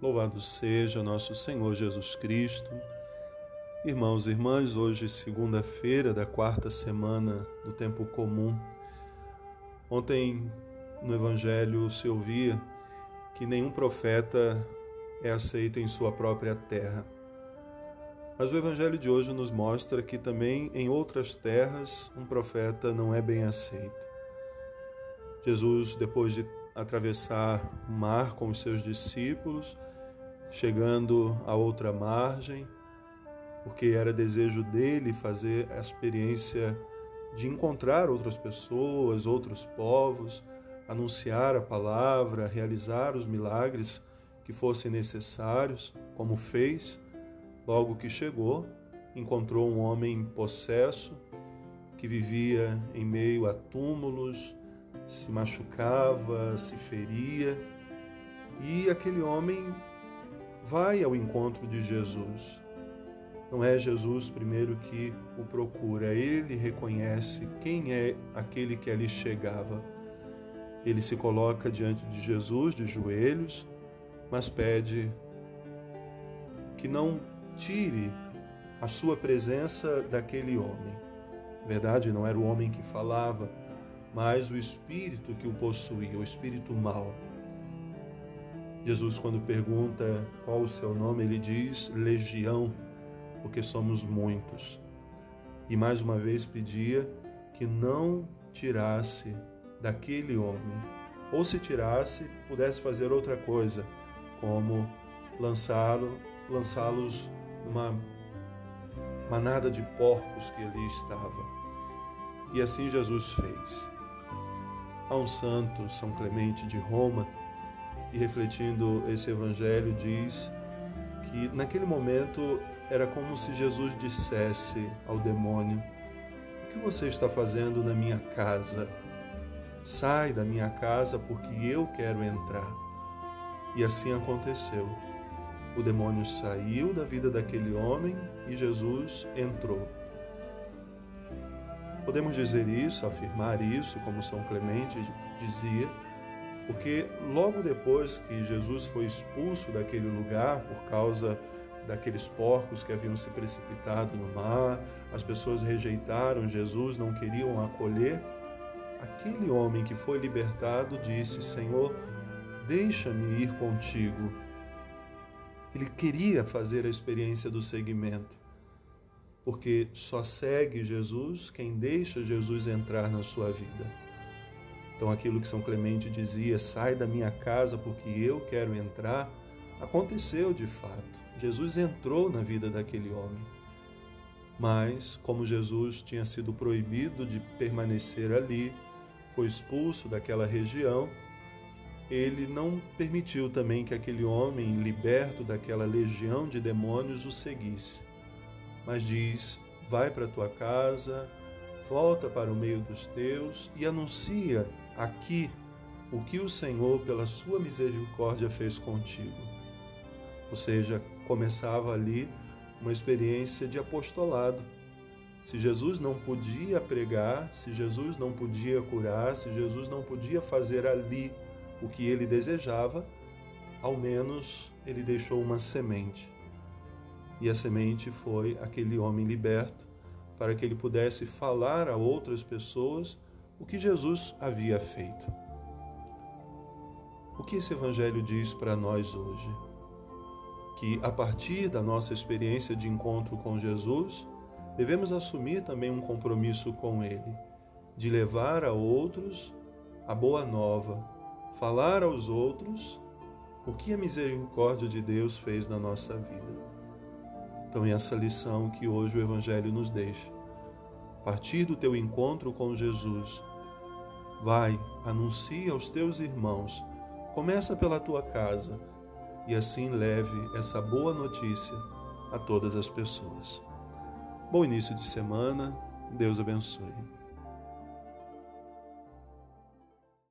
Louvado seja nosso Senhor Jesus Cristo. Irmãos e irmãs, hoje, segunda-feira da quarta semana do tempo comum. Ontem no Evangelho se ouvia que nenhum profeta é aceito em sua própria terra. Mas o Evangelho de hoje nos mostra que também em outras terras um profeta não é bem aceito. Jesus, depois de atravessar o mar com os seus discípulos, chegando à outra margem, porque era desejo dele fazer a experiência de encontrar outras pessoas, outros povos, anunciar a palavra, realizar os milagres que fossem necessários, como fez. Logo que chegou, encontrou um homem possesso que vivia em meio a túmulos, se machucava, se feria, e aquele homem vai ao encontro de Jesus. Não é Jesus primeiro que o procura, ele reconhece quem é aquele que ali chegava. Ele se coloca diante de Jesus de joelhos, mas pede que não tire a sua presença daquele homem. Na verdade, não era o homem que falava, mas o espírito que o possuía, o espírito mau. Jesus, quando pergunta qual o seu nome, ele diz legião, porque somos muitos. E mais uma vez pedia que não tirasse daquele homem, ou se tirasse, pudesse fazer outra coisa, como lançá-lo, lançá-los numa manada de porcos que ali estava. E assim Jesus fez. Há um santo, São Clemente de Roma, e refletindo esse evangelho, diz que naquele momento era como se Jesus dissesse ao demônio: O que você está fazendo na minha casa? Sai da minha casa porque eu quero entrar. E assim aconteceu. O demônio saiu da vida daquele homem e Jesus entrou. Podemos dizer isso, afirmar isso, como São Clemente dizia, porque logo depois que Jesus foi expulso daquele lugar por causa daqueles porcos que haviam se precipitado no mar, as pessoas rejeitaram Jesus, não queriam acolher. Aquele homem que foi libertado disse: Senhor, deixa-me ir contigo. Ele queria fazer a experiência do seguimento, porque só segue Jesus quem deixa Jesus entrar na sua vida. Então, aquilo que São Clemente dizia, sai da minha casa porque eu quero entrar, aconteceu de fato. Jesus entrou na vida daquele homem. Mas, como Jesus tinha sido proibido de permanecer ali, foi expulso daquela região, ele não permitiu também que aquele homem, liberto daquela legião de demônios, o seguisse. Mas diz: vai para tua casa, volta para o meio dos teus e anuncia aqui o que o Senhor, pela sua misericórdia, fez contigo. Ou seja, começava ali uma experiência de apostolado. Se Jesus não podia pregar, se Jesus não podia curar, se Jesus não podia fazer ali o que ele desejava, ao menos ele deixou uma semente. E a semente foi aquele homem liberto para que ele pudesse falar a outras pessoas o que Jesus havia feito. O que esse Evangelho diz para nós hoje? Que a partir da nossa experiência de encontro com Jesus, devemos assumir também um compromisso com Ele, de levar a outros a boa nova, falar aos outros o que a misericórdia de Deus fez na nossa vida. Então, é essa lição que hoje o Evangelho nos deixa. Partir do teu encontro com Jesus, vai, anuncia aos teus irmãos, começa pela tua casa e assim leve essa boa notícia a todas as pessoas. Bom início de semana, Deus abençoe.